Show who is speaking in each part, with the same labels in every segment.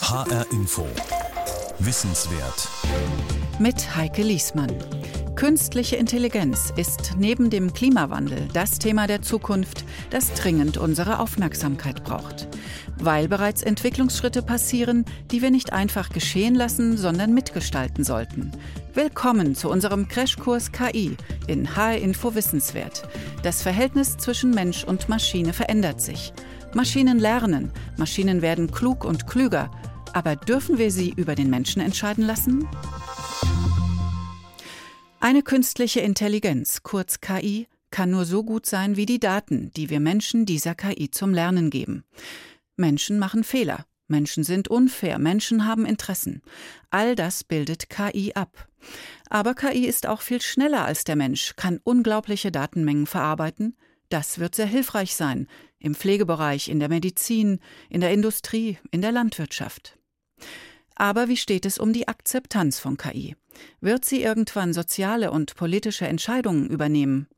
Speaker 1: HR Info. Wissenswert.
Speaker 2: Mit Heike Liesmann. Künstliche Intelligenz ist neben dem Klimawandel das Thema der Zukunft, das dringend unsere Aufmerksamkeit braucht. Weil bereits Entwicklungsschritte passieren, die wir nicht einfach geschehen lassen, sondern mitgestalten sollten. Willkommen zu unserem Crashkurs KI in HR Info Wissenswert. Das Verhältnis zwischen Mensch und Maschine verändert sich. Maschinen lernen, Maschinen werden klug und klüger, aber dürfen wir sie über den Menschen entscheiden lassen? Eine künstliche Intelligenz, kurz KI, kann nur so gut sein wie die Daten, die wir Menschen dieser KI zum Lernen geben. Menschen machen Fehler, Menschen sind unfair, Menschen haben Interessen. All das bildet KI ab. Aber KI ist auch viel schneller als der Mensch, kann unglaubliche Datenmengen verarbeiten. Das wird sehr hilfreich sein, im Pflegebereich, in der Medizin, in der Industrie, in der Landwirtschaft. Aber wie steht es um die Akzeptanz von KI? Wird sie irgendwann soziale und politische Entscheidungen übernehmen?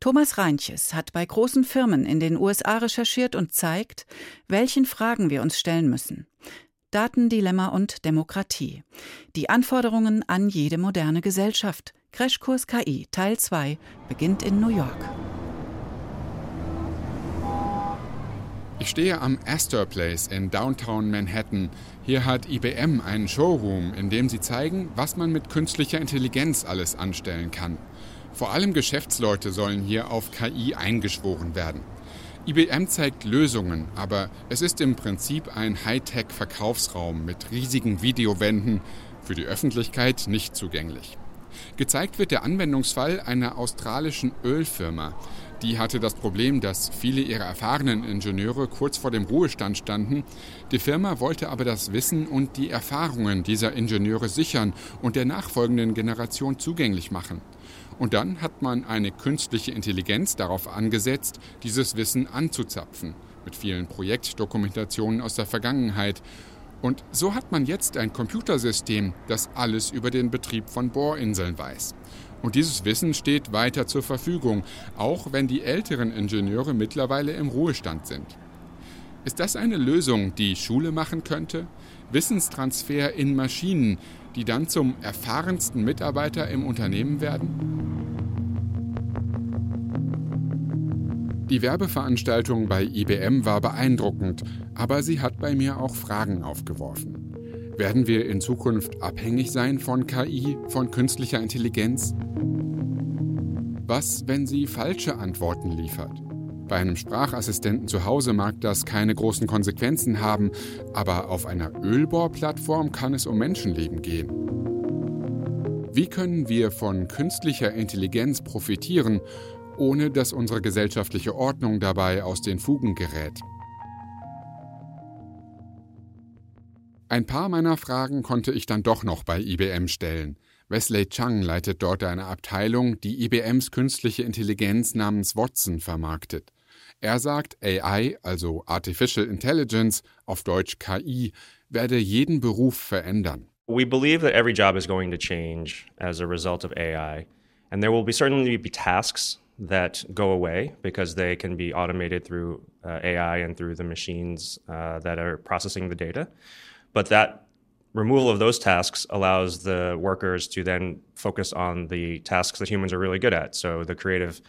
Speaker 2: Thomas Reinches hat bei großen Firmen in den USA recherchiert und zeigt, welchen Fragen wir uns stellen müssen. Datendilemma und Demokratie. Die Anforderungen an jede moderne Gesellschaft. Crashkurs KI Teil 2 beginnt in New York.
Speaker 3: Ich stehe am Astor Place in Downtown Manhattan. Hier hat IBM einen Showroom, in dem sie zeigen, was man mit künstlicher Intelligenz alles anstellen kann. Vor allem Geschäftsleute sollen hier auf KI eingeschworen werden. IBM zeigt Lösungen, aber es ist im Prinzip ein Hightech-Verkaufsraum mit riesigen Videowänden, für die Öffentlichkeit nicht zugänglich. Gezeigt wird der Anwendungsfall einer australischen Ölfirma. Die hatte das Problem, dass viele ihrer erfahrenen Ingenieure kurz vor dem Ruhestand standen. Die Firma wollte aber das Wissen und die Erfahrungen dieser Ingenieure sichern und der nachfolgenden Generation zugänglich machen. Und dann hat man eine künstliche Intelligenz darauf angesetzt, dieses Wissen anzuzapfen, mit vielen Projektdokumentationen aus der Vergangenheit. Und so hat man jetzt ein Computersystem, das alles über den Betrieb von Bohrinseln weiß. Und dieses Wissen steht weiter zur Verfügung, auch wenn die älteren Ingenieure mittlerweile im Ruhestand sind. Ist das eine Lösung, die Schule machen könnte? Wissenstransfer in Maschinen, die dann zum erfahrensten Mitarbeiter im Unternehmen werden? Die Werbeveranstaltung bei IBM war beeindruckend, aber sie hat bei mir auch Fragen aufgeworfen. Werden wir in Zukunft abhängig sein von KI, von künstlicher Intelligenz? Was, wenn sie falsche Antworten liefert? Bei einem Sprachassistenten zu Hause mag das keine großen Konsequenzen haben, aber auf einer Ölbohrplattform kann es um Menschenleben gehen. Wie können wir von künstlicher Intelligenz profitieren, ohne dass unsere gesellschaftliche Ordnung dabei aus den Fugen gerät? Ein paar meiner Fragen konnte ich dann doch noch bei IBM stellen. Wesley Chang leitet dort eine Abteilung, die IBMs künstliche Intelligenz namens Watson vermarktet. Er sagt, AI, also Artificial Intelligence, auf Deutsch KI, werde jeden Beruf verändern.
Speaker 4: We believe that every job is going to change as a result of AI, and there will be certainly be tasks that go away because they can be automated through uh, AI and through the machines uh, that are processing the data. But that removal of those tasks allows the workers to then focus on the tasks that humans are really good at, so the creative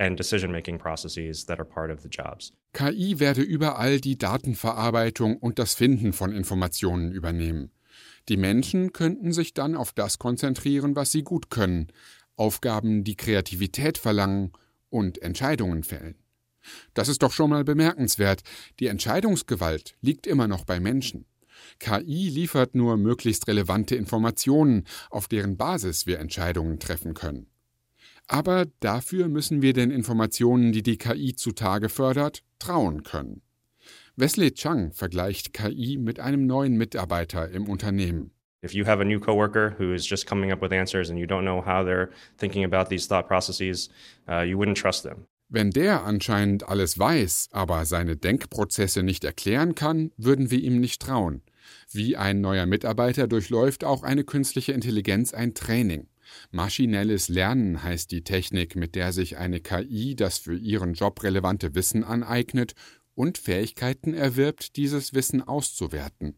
Speaker 4: and decision making processes that are part of the jobs.
Speaker 3: KI werde überall die Datenverarbeitung und das Finden von Informationen übernehmen. Die Menschen könnten sich dann auf das konzentrieren, was sie gut können, Aufgaben, die Kreativität verlangen und Entscheidungen fällen. Das ist doch schon mal bemerkenswert. Die Entscheidungsgewalt liegt immer noch bei Menschen. KI liefert nur möglichst relevante Informationen, auf deren Basis wir Entscheidungen treffen können. Aber dafür müssen wir den Informationen, die die KI zutage fördert, trauen können. Wesley Chang vergleicht KI mit einem neuen Mitarbeiter im Unternehmen.
Speaker 4: If you have a new coworker who is just coming up with answers and you don't know how they're thinking about these thought processes, uh, you wouldn't trust them.
Speaker 3: Wenn der anscheinend alles weiß, aber seine Denkprozesse nicht erklären kann, würden wir ihm nicht trauen. Wie ein neuer Mitarbeiter durchläuft auch eine künstliche Intelligenz ein Training. Maschinelles Lernen heißt die Technik, mit der sich eine KI das für ihren Job relevante Wissen aneignet und Fähigkeiten erwirbt, dieses Wissen auszuwerten.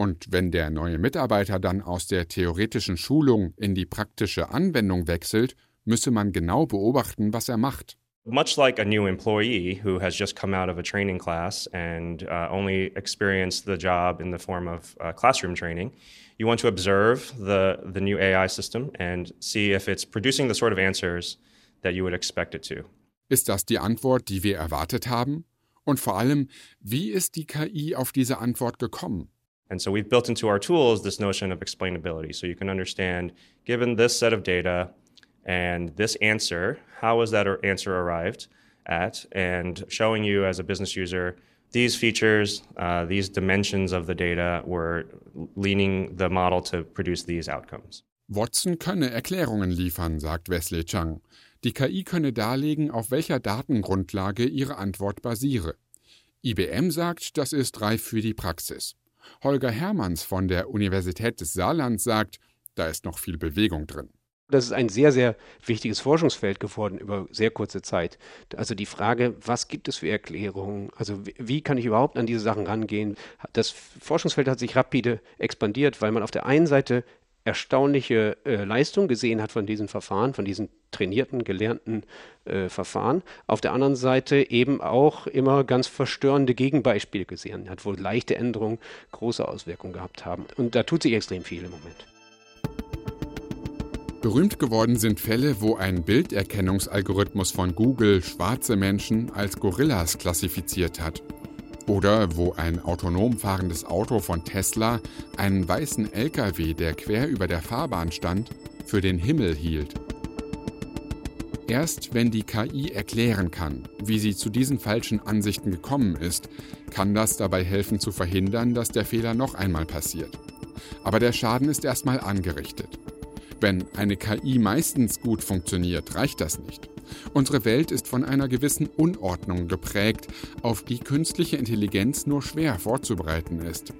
Speaker 3: Und wenn der neue Mitarbeiter dann aus der theoretischen Schulung in die praktische Anwendung wechselt, müsse man genau beobachten, was er macht.
Speaker 4: Much like a new employee who has just come out of a training class and uh, only experienced the job in the form of uh, classroom training, you want to observe the, the new AI system and see if it's producing the sort of answers that you would expect it to.
Speaker 3: Ist das die Antwort, die wir erwartet haben? Und vor allem, wie ist die KI auf diese Antwort gekommen?
Speaker 4: And so we've built into our tools this notion of explainability. So you can understand, given this set of data and this answer, how was that answer arrived at? And showing you as a business user, these features, uh, these dimensions of the data were leaning the model to produce these outcomes.
Speaker 3: Watson könne Erklärungen liefern, sagt Wesley Chang. Die KI könne darlegen, auf welcher Datengrundlage ihre Antwort basiere. IBM sagt, das ist reif für die Praxis. Holger Hermanns von der Universität des Saarlands sagt, da ist noch viel Bewegung drin.
Speaker 5: Das ist ein sehr, sehr wichtiges Forschungsfeld geworden über sehr kurze Zeit. Also die Frage, was gibt es für Erklärungen? Also wie kann ich überhaupt an diese Sachen rangehen? Das Forschungsfeld hat sich rapide expandiert, weil man auf der einen Seite erstaunliche äh, Leistung gesehen hat von diesen Verfahren, von diesen trainierten, gelernten äh, Verfahren. Auf der anderen Seite eben auch immer ganz verstörende Gegenbeispiele gesehen hat, wo leichte Änderungen große Auswirkungen gehabt haben. Und da tut sich extrem viel im Moment.
Speaker 3: Berühmt geworden sind Fälle, wo ein Bilderkennungsalgorithmus von Google schwarze Menschen als Gorillas klassifiziert hat oder wo ein autonom fahrendes Auto von Tesla einen weißen LKW, der quer über der Fahrbahn stand, für den Himmel hielt. Erst wenn die KI erklären kann, wie sie zu diesen falschen Ansichten gekommen ist, kann das dabei helfen zu verhindern, dass der Fehler noch einmal passiert. Aber der Schaden ist erstmal angerichtet. Wenn eine KI meistens gut funktioniert, reicht das nicht. Unsere Welt ist von einer gewissen Unordnung geprägt, auf die künstliche Intelligenz nur schwer vorzubereiten ist.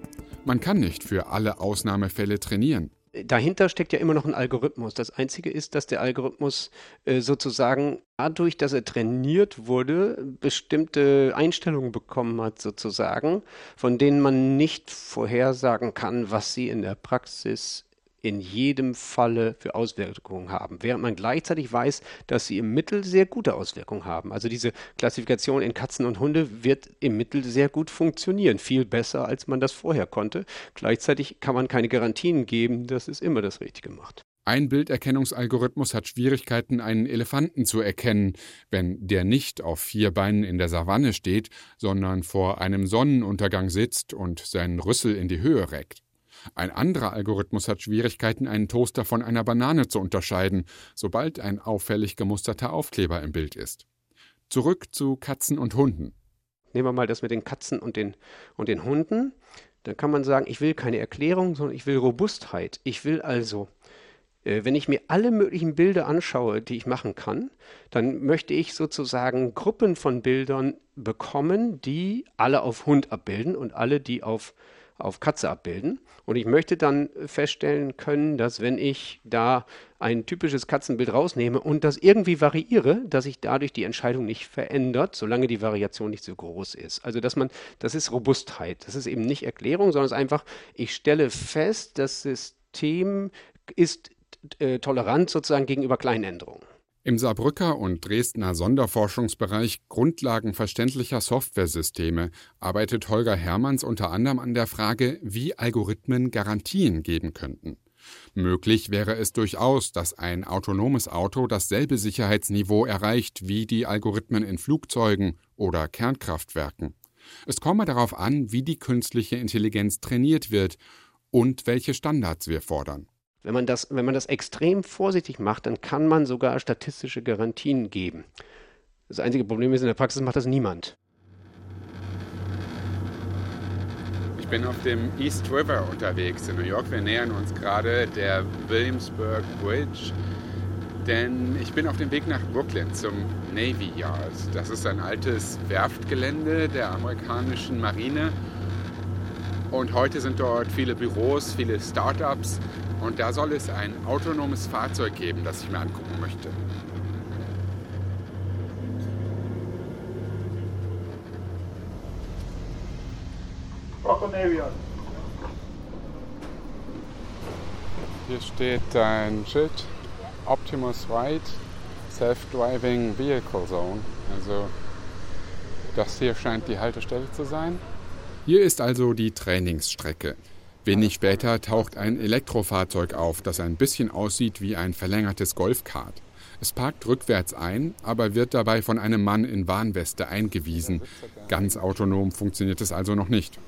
Speaker 3: Man kann nicht für alle Ausnahmefälle trainieren.
Speaker 5: Dahinter steckt ja immer noch ein Algorithmus. Das Einzige ist, dass der Algorithmus äh, sozusagen dadurch, dass er trainiert wurde, bestimmte Einstellungen bekommen hat, sozusagen, von denen man nicht vorhersagen kann, was sie in der Praxis in jedem Falle für Auswirkungen haben, während man gleichzeitig weiß, dass sie im Mittel sehr gute Auswirkungen haben. Also diese Klassifikation in Katzen und Hunde wird im Mittel sehr gut funktionieren, viel besser, als man das vorher konnte. Gleichzeitig kann man keine Garantien geben, dass es immer das Richtige macht.
Speaker 3: Ein Bilderkennungsalgorithmus hat Schwierigkeiten, einen Elefanten zu erkennen, wenn der nicht auf vier Beinen in der Savanne steht, sondern vor einem Sonnenuntergang sitzt und seinen Rüssel in die Höhe reckt. Ein anderer Algorithmus hat Schwierigkeiten, einen Toaster von einer Banane zu unterscheiden, sobald ein auffällig gemusterter Aufkleber im Bild ist. Zurück zu Katzen und Hunden.
Speaker 5: Nehmen wir mal das mit den Katzen und den, und den Hunden. Dann kann man sagen, ich will keine Erklärung, sondern ich will Robustheit. Ich will also, äh, wenn ich mir alle möglichen Bilder anschaue, die ich machen kann, dann möchte ich sozusagen Gruppen von Bildern bekommen, die alle auf Hund abbilden und alle, die auf auf Katze abbilden. Und ich möchte dann feststellen können, dass wenn ich da ein typisches Katzenbild rausnehme und das irgendwie variiere, dass sich dadurch die Entscheidung nicht verändert, solange die Variation nicht so groß ist. Also dass man, das ist Robustheit. Das ist eben nicht Erklärung, sondern es ist einfach, ich stelle fest, das System ist äh, tolerant sozusagen gegenüber kleinen Änderungen.
Speaker 3: Im Saarbrücker und Dresdner Sonderforschungsbereich Grundlagen verständlicher Softwaresysteme arbeitet Holger Hermanns unter anderem an der Frage, wie Algorithmen Garantien geben könnten. Möglich wäre es durchaus, dass ein autonomes Auto dasselbe Sicherheitsniveau erreicht wie die Algorithmen in Flugzeugen oder Kernkraftwerken. Es komme darauf an, wie die künstliche Intelligenz trainiert wird und welche Standards wir fordern.
Speaker 5: Wenn man, das, wenn man das extrem vorsichtig macht, dann kann man sogar statistische Garantien geben. Das einzige Problem ist, in der Praxis macht das niemand.
Speaker 3: Ich bin auf dem East River unterwegs in New York. Wir nähern uns gerade der Williamsburg Bridge, denn ich bin auf dem Weg nach Brooklyn zum Navy Yard. Das ist ein altes Werftgelände der amerikanischen Marine. Und heute sind dort viele Büros, viele Startups und da soll es ein autonomes Fahrzeug geben, das ich mir angucken möchte. Hier steht ein Schild Optimus Ride Self-Driving Vehicle Zone. Also das hier scheint die Haltestelle zu sein. Hier ist also die Trainingsstrecke. Wenig später taucht ein Elektrofahrzeug auf, das ein bisschen aussieht wie ein verlängertes Golfkart. Es parkt rückwärts ein, aber wird dabei von einem Mann in Warnweste eingewiesen. Ganz autonom funktioniert es also noch nicht.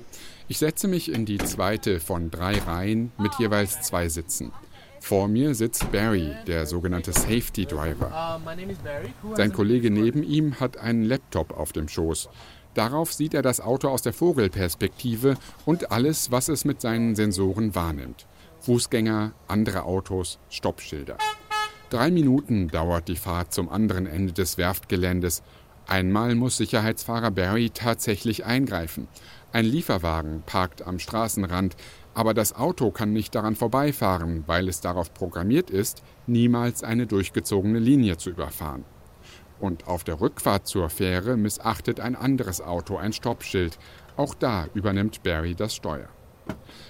Speaker 3: Ich setze mich in die zweite von drei Reihen mit jeweils zwei Sitzen. Vor mir sitzt Barry, der sogenannte Safety Driver. Uh, Sein Kollege neben ihm hat einen Laptop auf dem Schoß. Darauf sieht er das Auto aus der Vogelperspektive und alles, was es mit seinen Sensoren wahrnimmt. Fußgänger, andere Autos, Stoppschilder. Drei Minuten dauert die Fahrt zum anderen Ende des Werftgeländes. Einmal muss Sicherheitsfahrer Barry tatsächlich eingreifen. Ein Lieferwagen parkt am Straßenrand, aber das Auto kann nicht daran vorbeifahren, weil es darauf programmiert ist, niemals eine durchgezogene Linie zu überfahren. Und auf der Rückfahrt zur Fähre missachtet ein anderes Auto ein Stoppschild. Auch da übernimmt Barry das Steuer.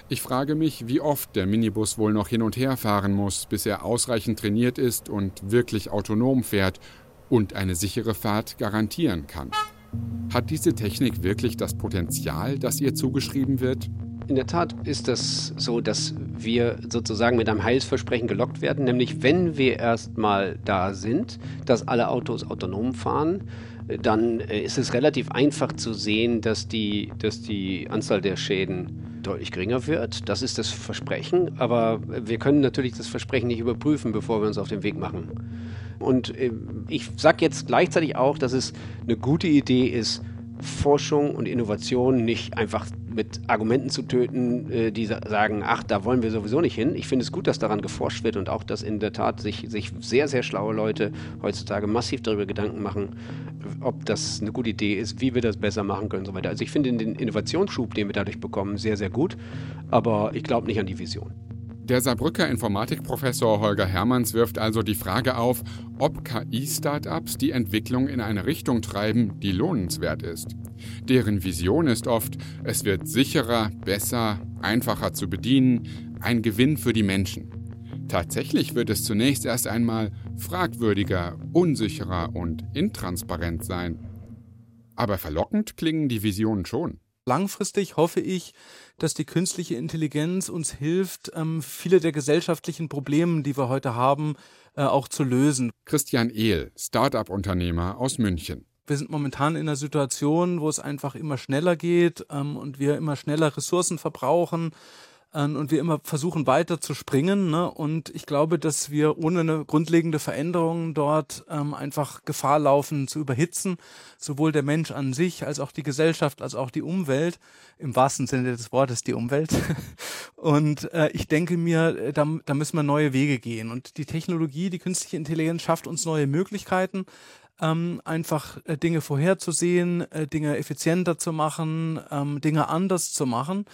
Speaker 3: Ich frage mich, wie oft der Minibus wohl noch hin und her fahren muss, bis er ausreichend trainiert ist und wirklich autonom fährt und eine sichere Fahrt garantieren kann. Hat diese Technik wirklich das Potenzial, das ihr zugeschrieben wird?
Speaker 5: In der Tat ist das so, dass wir sozusagen mit einem Heilsversprechen gelockt werden, nämlich wenn wir erstmal da sind, dass alle Autos autonom fahren, dann äh, ist es relativ einfach zu sehen, dass die, dass die Anzahl der Schäden deutlich geringer wird. Das ist das Versprechen, aber wir können natürlich das Versprechen nicht überprüfen, bevor wir uns auf den Weg machen. Und äh, ich sage jetzt gleichzeitig auch, dass es eine gute Idee ist, Forschung und Innovation nicht einfach mit Argumenten zu töten, äh, die sagen, ach, da wollen wir sowieso nicht hin. Ich finde es gut, dass daran geforscht wird und auch, dass in der Tat sich, sich sehr, sehr schlaue Leute heutzutage massiv darüber Gedanken machen, ob das eine gute Idee ist, wie wir das besser machen können und so weiter. Also ich finde den Innovationsschub, den wir dadurch bekommen, sehr, sehr gut, aber ich glaube nicht an die Vision.
Speaker 3: Der Saarbrücker Informatikprofessor Holger Hermanns wirft also die Frage auf, ob KI-Startups die Entwicklung in eine Richtung treiben, die lohnenswert ist. Deren Vision ist oft, es wird sicherer, besser, einfacher zu bedienen, ein Gewinn für die Menschen. Tatsächlich wird es zunächst erst einmal fragwürdiger, unsicherer und intransparent sein. Aber verlockend klingen die Visionen schon.
Speaker 6: Langfristig hoffe ich, dass die künstliche Intelligenz uns hilft, ähm, viele der gesellschaftlichen Probleme, die wir heute haben, äh, auch zu lösen.
Speaker 3: Christian Ehl, Start-up-Unternehmer aus München.
Speaker 6: Wir sind momentan in einer Situation, wo es einfach immer schneller geht ähm, und wir immer schneller Ressourcen verbrauchen und wir immer versuchen weiter zu springen. Ne? Und ich glaube, dass wir ohne eine grundlegende Veränderung dort ähm, einfach Gefahr laufen zu überhitzen, sowohl der Mensch an sich als auch die Gesellschaft als auch die Umwelt, im wahrsten Sinne des Wortes die Umwelt. und äh, ich denke mir, äh, da, da müssen wir neue Wege gehen. Und die Technologie, die künstliche Intelligenz schafft uns neue Möglichkeiten, ähm, einfach äh, Dinge vorherzusehen, äh, Dinge effizienter zu machen, ähm, Dinge anders zu machen.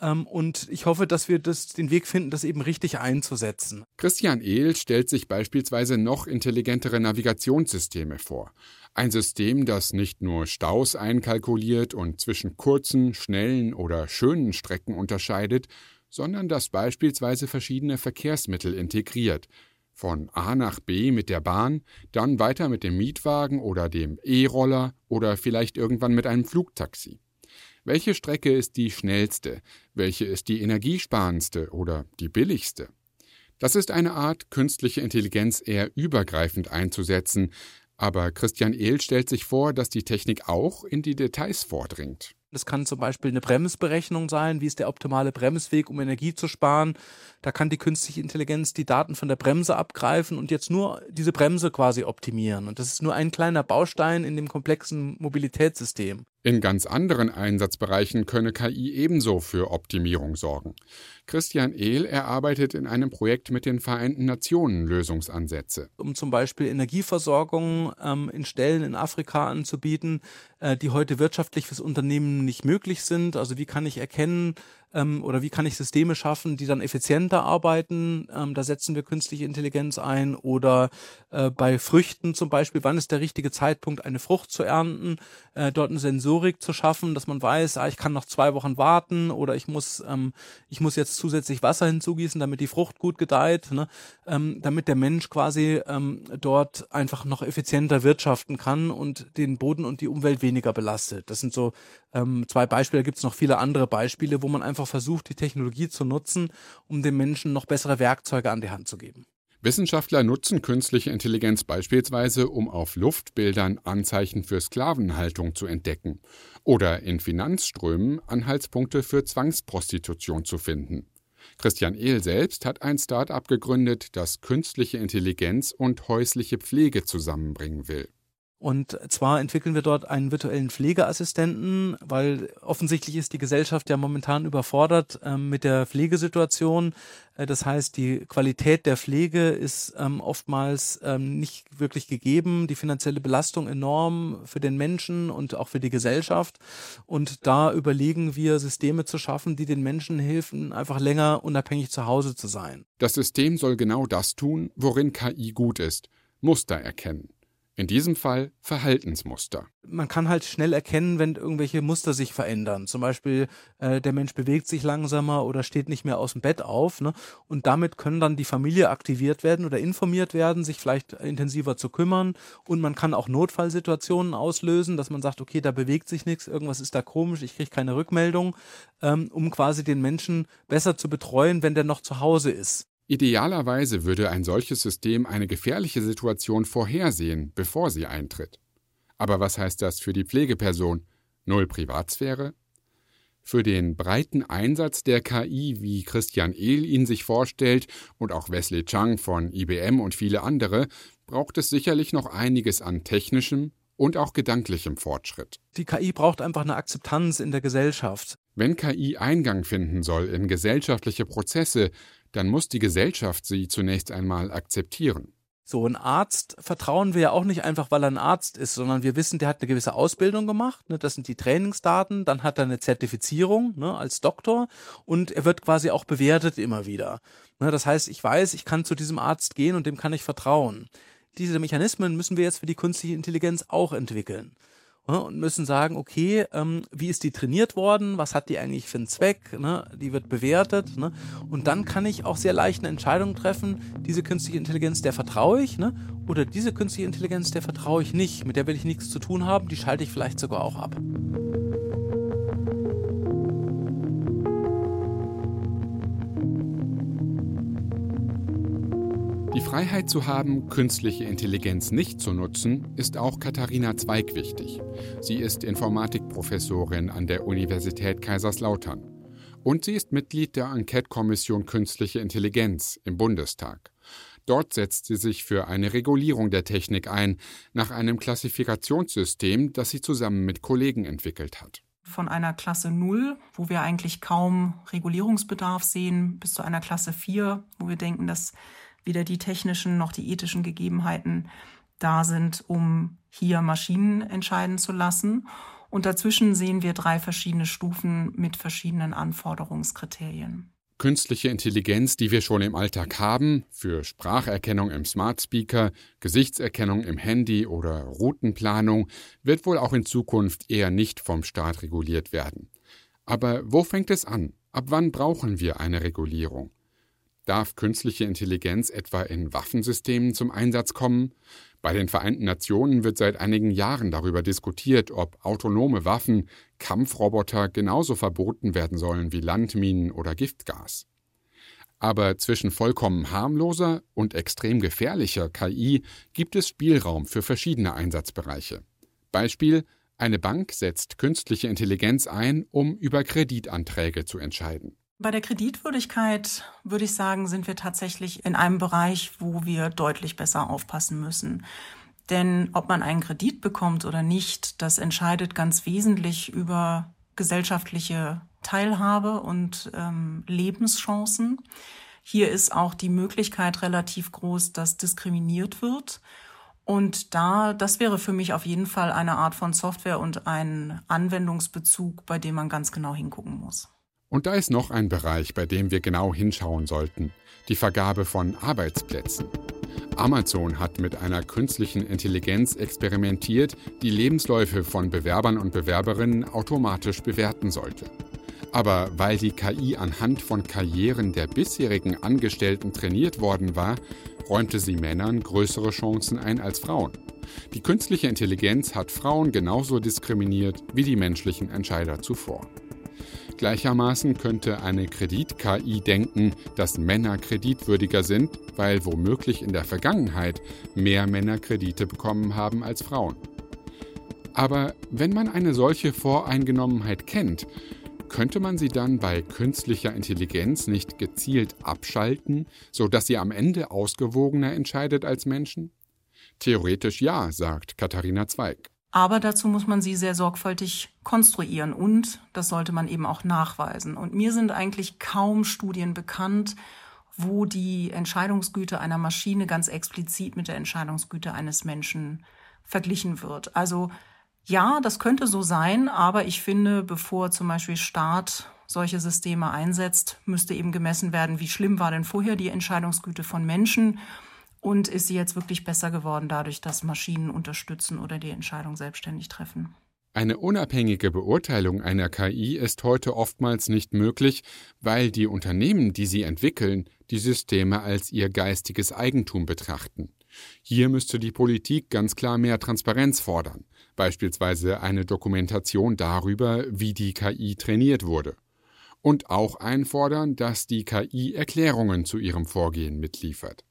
Speaker 6: Ähm, und ich hoffe, dass wir das, den Weg finden, das eben richtig einzusetzen.
Speaker 3: Christian Ehl stellt sich beispielsweise noch intelligentere Navigationssysteme vor. Ein System, das nicht nur Staus einkalkuliert und zwischen kurzen, schnellen oder schönen Strecken unterscheidet, sondern das beispielsweise verschiedene Verkehrsmittel integriert. Von A nach B mit der Bahn, dann weiter mit dem Mietwagen oder dem E-Roller oder vielleicht irgendwann mit einem Flugtaxi. Welche Strecke ist die schnellste? Welche ist die energiesparendste oder die billigste? Das ist eine Art, künstliche Intelligenz eher übergreifend einzusetzen, aber Christian Ehl stellt sich vor, dass die Technik auch in die Details vordringt.
Speaker 6: Das kann zum Beispiel eine Bremsberechnung sein. Wie ist der optimale Bremsweg, um Energie zu sparen? Da kann die künstliche Intelligenz die Daten von der Bremse abgreifen und jetzt nur diese Bremse quasi optimieren. Und das ist nur ein kleiner Baustein in dem komplexen Mobilitätssystem.
Speaker 3: In ganz anderen Einsatzbereichen könne KI ebenso für Optimierung sorgen. Christian Ehl erarbeitet in einem Projekt mit den Vereinten Nationen Lösungsansätze.
Speaker 6: Um zum Beispiel Energieversorgung ähm, in Stellen in Afrika anzubieten, äh, die heute wirtschaftlich fürs Unternehmen nicht möglich sind. Also wie kann ich erkennen, ähm, oder wie kann ich Systeme schaffen, die dann effizienter arbeiten. Ähm, da setzen wir künstliche Intelligenz ein oder äh, bei Früchten zum Beispiel, wann ist der richtige Zeitpunkt, eine Frucht zu ernten, äh, dort eine Sensorik zu schaffen, dass man weiß, ah, ich kann noch zwei Wochen warten oder ich muss, ähm, ich muss jetzt zusätzlich Wasser hinzugießen, damit die Frucht gut gedeiht, ne? ähm, damit der Mensch quasi ähm, dort einfach noch effizienter wirtschaften kann und den Boden und die Umwelt weniger belastet. Das sind so ähm, zwei Beispiele, gibt es noch viele andere Beispiele, wo man einfach versucht, die Technologie zu nutzen, um den Menschen noch bessere Werkzeuge an die Hand zu geben.
Speaker 3: Wissenschaftler nutzen künstliche Intelligenz beispielsweise, um auf Luftbildern Anzeichen für Sklavenhaltung zu entdecken oder in Finanzströmen Anhaltspunkte für Zwangsprostitution zu finden. Christian Ehl selbst hat ein Start-up gegründet, das künstliche Intelligenz und häusliche Pflege zusammenbringen will.
Speaker 6: Und zwar entwickeln wir dort einen virtuellen Pflegeassistenten, weil offensichtlich ist die Gesellschaft ja momentan überfordert ähm, mit der Pflegesituation. Äh, das heißt, die Qualität der Pflege ist ähm, oftmals ähm, nicht wirklich gegeben, die finanzielle Belastung enorm für den Menschen und auch für die Gesellschaft. Und da überlegen wir, Systeme zu schaffen, die den Menschen helfen, einfach länger unabhängig zu Hause zu sein.
Speaker 3: Das System soll genau das tun, worin KI gut ist. Muster erkennen. In diesem Fall Verhaltensmuster.
Speaker 6: Man kann halt schnell erkennen, wenn irgendwelche Muster sich verändern. Zum Beispiel äh, der Mensch bewegt sich langsamer oder steht nicht mehr aus dem Bett auf. Ne? Und damit können dann die Familie aktiviert werden oder informiert werden, sich vielleicht intensiver zu kümmern. Und man kann auch Notfallsituationen auslösen, dass man sagt, okay, da bewegt sich nichts, irgendwas ist da komisch, ich kriege keine Rückmeldung, ähm, um quasi den Menschen besser zu betreuen, wenn der noch zu Hause ist.
Speaker 3: Idealerweise würde ein solches System eine gefährliche Situation vorhersehen, bevor sie eintritt. Aber was heißt das für die Pflegeperson? Null Privatsphäre? Für den breiten Einsatz der KI, wie Christian Ehl ihn sich vorstellt und auch Wesley Chang von IBM und viele andere, braucht es sicherlich noch einiges an technischem und auch gedanklichem Fortschritt.
Speaker 6: Die KI braucht einfach eine Akzeptanz in der Gesellschaft.
Speaker 3: Wenn KI Eingang finden soll in gesellschaftliche Prozesse, dann muss die Gesellschaft sie zunächst einmal akzeptieren.
Speaker 6: So, ein Arzt vertrauen wir ja auch nicht einfach, weil er ein Arzt ist, sondern wir wissen, der hat eine gewisse Ausbildung gemacht. Ne, das sind die Trainingsdaten. Dann hat er eine Zertifizierung ne, als Doktor und er wird quasi auch bewertet immer wieder. Ne, das heißt, ich weiß, ich kann zu diesem Arzt gehen und dem kann ich vertrauen. Diese Mechanismen müssen wir jetzt für die künstliche Intelligenz auch entwickeln und müssen sagen, okay, ähm, wie ist die trainiert worden, was hat die eigentlich für einen Zweck, ne? die wird bewertet ne? und dann kann ich auch sehr leicht eine Entscheidung treffen, diese künstliche Intelligenz, der vertraue ich ne? oder diese künstliche Intelligenz, der vertraue ich nicht, mit der will ich nichts zu tun haben, die schalte ich vielleicht sogar auch ab.
Speaker 3: Freiheit zu haben, künstliche Intelligenz nicht zu nutzen, ist auch Katharina Zweig wichtig. Sie ist Informatikprofessorin an der Universität Kaiserslautern. Und sie ist Mitglied der Enquete-Kommission Künstliche Intelligenz im Bundestag. Dort setzt sie sich für eine Regulierung der Technik ein, nach einem Klassifikationssystem, das sie zusammen mit Kollegen entwickelt hat
Speaker 7: von einer Klasse 0, wo wir eigentlich kaum Regulierungsbedarf sehen, bis zu einer Klasse 4, wo wir denken, dass weder die technischen noch die ethischen Gegebenheiten da sind, um hier Maschinen entscheiden zu lassen. Und dazwischen sehen wir drei verschiedene Stufen mit verschiedenen Anforderungskriterien.
Speaker 3: Künstliche Intelligenz, die wir schon im Alltag haben, für Spracherkennung im Smart Speaker, Gesichtserkennung im Handy oder Routenplanung, wird wohl auch in Zukunft eher nicht vom Staat reguliert werden. Aber wo fängt es an? Ab wann brauchen wir eine Regulierung? Darf künstliche Intelligenz etwa in Waffensystemen zum Einsatz kommen? Bei den Vereinten Nationen wird seit einigen Jahren darüber diskutiert, ob autonome Waffen, Kampfroboter genauso verboten werden sollen wie Landminen oder Giftgas. Aber zwischen vollkommen harmloser und extrem gefährlicher KI gibt es Spielraum für verschiedene Einsatzbereiche. Beispiel eine Bank setzt künstliche Intelligenz ein, um über Kreditanträge zu entscheiden.
Speaker 7: Bei der Kreditwürdigkeit würde ich sagen, sind wir tatsächlich in einem Bereich, wo wir deutlich besser aufpassen müssen. Denn ob man einen Kredit bekommt oder nicht, das entscheidet ganz wesentlich über gesellschaftliche Teilhabe und ähm, Lebenschancen. Hier ist auch die Möglichkeit relativ groß, dass diskriminiert wird. Und da, das wäre für mich auf jeden Fall eine Art von Software und ein Anwendungsbezug, bei dem man ganz genau hingucken muss.
Speaker 3: Und da ist noch ein Bereich, bei dem wir genau hinschauen sollten, die Vergabe von Arbeitsplätzen. Amazon hat mit einer künstlichen Intelligenz experimentiert, die Lebensläufe von Bewerbern und Bewerberinnen automatisch bewerten sollte. Aber weil die KI anhand von Karrieren der bisherigen Angestellten trainiert worden war, räumte sie Männern größere Chancen ein als Frauen. Die künstliche Intelligenz hat Frauen genauso diskriminiert wie die menschlichen Entscheider zuvor. Gleichermaßen könnte eine Kredit-KI denken, dass Männer kreditwürdiger sind, weil womöglich in der Vergangenheit mehr Männer Kredite bekommen haben als Frauen. Aber wenn man eine solche Voreingenommenheit kennt, könnte man sie dann bei künstlicher Intelligenz nicht gezielt abschalten, sodass sie am Ende ausgewogener entscheidet als Menschen? Theoretisch ja, sagt Katharina Zweig.
Speaker 7: Aber dazu muss man sie sehr sorgfältig konstruieren und das sollte man eben auch nachweisen. Und mir sind eigentlich kaum Studien bekannt, wo die Entscheidungsgüte einer Maschine ganz explizit mit der Entscheidungsgüte eines Menschen verglichen wird. Also ja, das könnte so sein, aber ich finde, bevor zum Beispiel Staat solche Systeme einsetzt, müsste eben gemessen werden, wie schlimm war denn vorher die Entscheidungsgüte von Menschen und ist sie jetzt wirklich besser geworden dadurch, dass Maschinen unterstützen oder die Entscheidung selbstständig treffen?
Speaker 3: Eine unabhängige Beurteilung einer KI ist heute oftmals nicht möglich, weil die Unternehmen, die sie entwickeln, die Systeme als ihr geistiges Eigentum betrachten. Hier müsste die Politik ganz klar mehr Transparenz fordern, beispielsweise eine Dokumentation darüber, wie die KI trainiert wurde. Und auch einfordern, dass die KI Erklärungen zu ihrem Vorgehen mitliefert.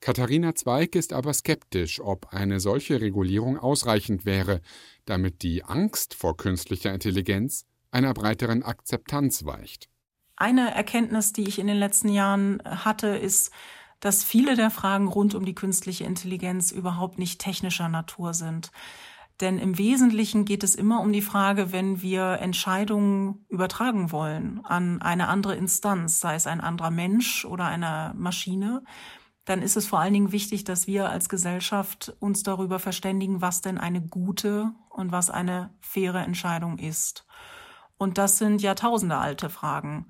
Speaker 3: Katharina Zweig ist aber skeptisch, ob eine solche Regulierung ausreichend wäre, damit die Angst vor künstlicher Intelligenz einer breiteren Akzeptanz weicht.
Speaker 7: Eine Erkenntnis, die ich in den letzten Jahren hatte, ist, dass viele der Fragen rund um die künstliche Intelligenz überhaupt nicht technischer Natur sind. Denn im Wesentlichen geht es immer um die Frage, wenn wir Entscheidungen übertragen wollen an eine andere Instanz, sei es ein anderer Mensch oder eine Maschine, dann ist es vor allen Dingen wichtig, dass wir als Gesellschaft uns darüber verständigen, was denn eine gute und was eine faire Entscheidung ist. Und das sind Jahrtausende alte Fragen,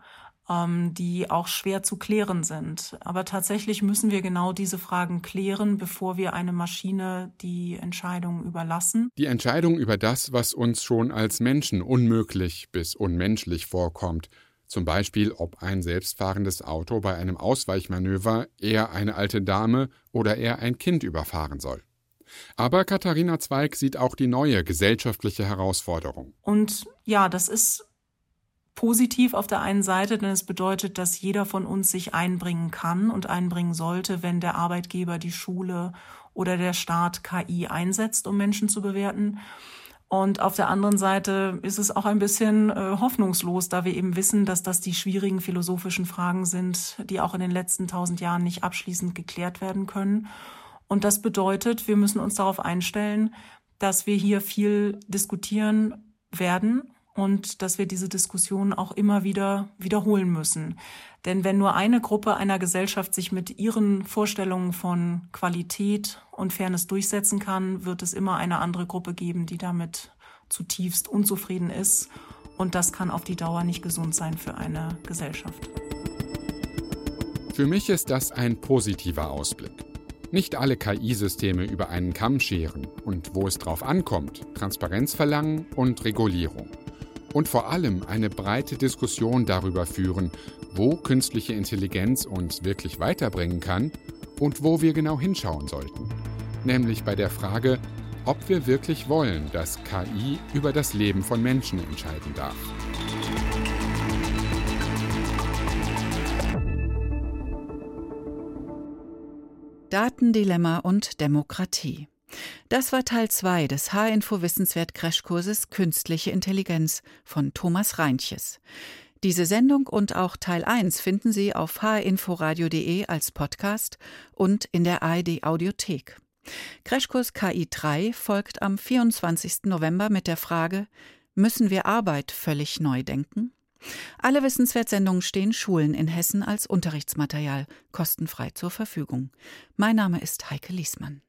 Speaker 7: ähm, die auch schwer zu klären sind. Aber tatsächlich müssen wir genau diese Fragen klären, bevor wir eine Maschine die Entscheidung überlassen.
Speaker 3: Die Entscheidung über das, was uns schon als Menschen unmöglich bis unmenschlich vorkommt, zum Beispiel, ob ein selbstfahrendes Auto bei einem Ausweichmanöver eher eine alte Dame oder eher ein Kind überfahren soll. Aber Katharina Zweig sieht auch die neue gesellschaftliche Herausforderung.
Speaker 7: Und ja, das ist positiv auf der einen Seite, denn es bedeutet, dass jeder von uns sich einbringen kann und einbringen sollte, wenn der Arbeitgeber, die Schule oder der Staat KI einsetzt, um Menschen zu bewerten. Und auf der anderen Seite ist es auch ein bisschen äh, hoffnungslos, da wir eben wissen, dass das die schwierigen philosophischen Fragen sind, die auch in den letzten tausend Jahren nicht abschließend geklärt werden können. Und das bedeutet, wir müssen uns darauf einstellen, dass wir hier viel diskutieren werden und dass wir diese Diskussion auch immer wieder wiederholen müssen. Denn wenn nur eine Gruppe einer Gesellschaft sich mit ihren Vorstellungen von Qualität und Fairness durchsetzen kann, wird es immer eine andere Gruppe geben, die damit zutiefst unzufrieden ist. Und das kann auf die Dauer nicht gesund sein für eine Gesellschaft.
Speaker 3: Für mich ist das ein positiver Ausblick. Nicht alle KI-Systeme über einen Kamm scheren und wo es drauf ankommt, Transparenz verlangen und Regulierung und vor allem eine breite Diskussion darüber führen, wo künstliche Intelligenz uns wirklich weiterbringen kann und wo wir genau hinschauen sollten. Nämlich bei der Frage, ob wir wirklich wollen, dass KI über das Leben von Menschen entscheiden darf.
Speaker 2: Datendilemma und Demokratie. Das war Teil 2 des H-Info Wissenswert Crashkurses Künstliche Intelligenz von Thomas Reintjes. Diese Sendung und auch Teil 1 finden Sie auf hinforadio.de als Podcast und in der ARD Audiothek. Crashkurs KI 3 folgt am 24. November mit der Frage Müssen wir Arbeit völlig neu denken? Alle Wissenswertsendungen stehen Schulen in Hessen als Unterrichtsmaterial kostenfrei zur Verfügung. Mein Name ist Heike Liesmann.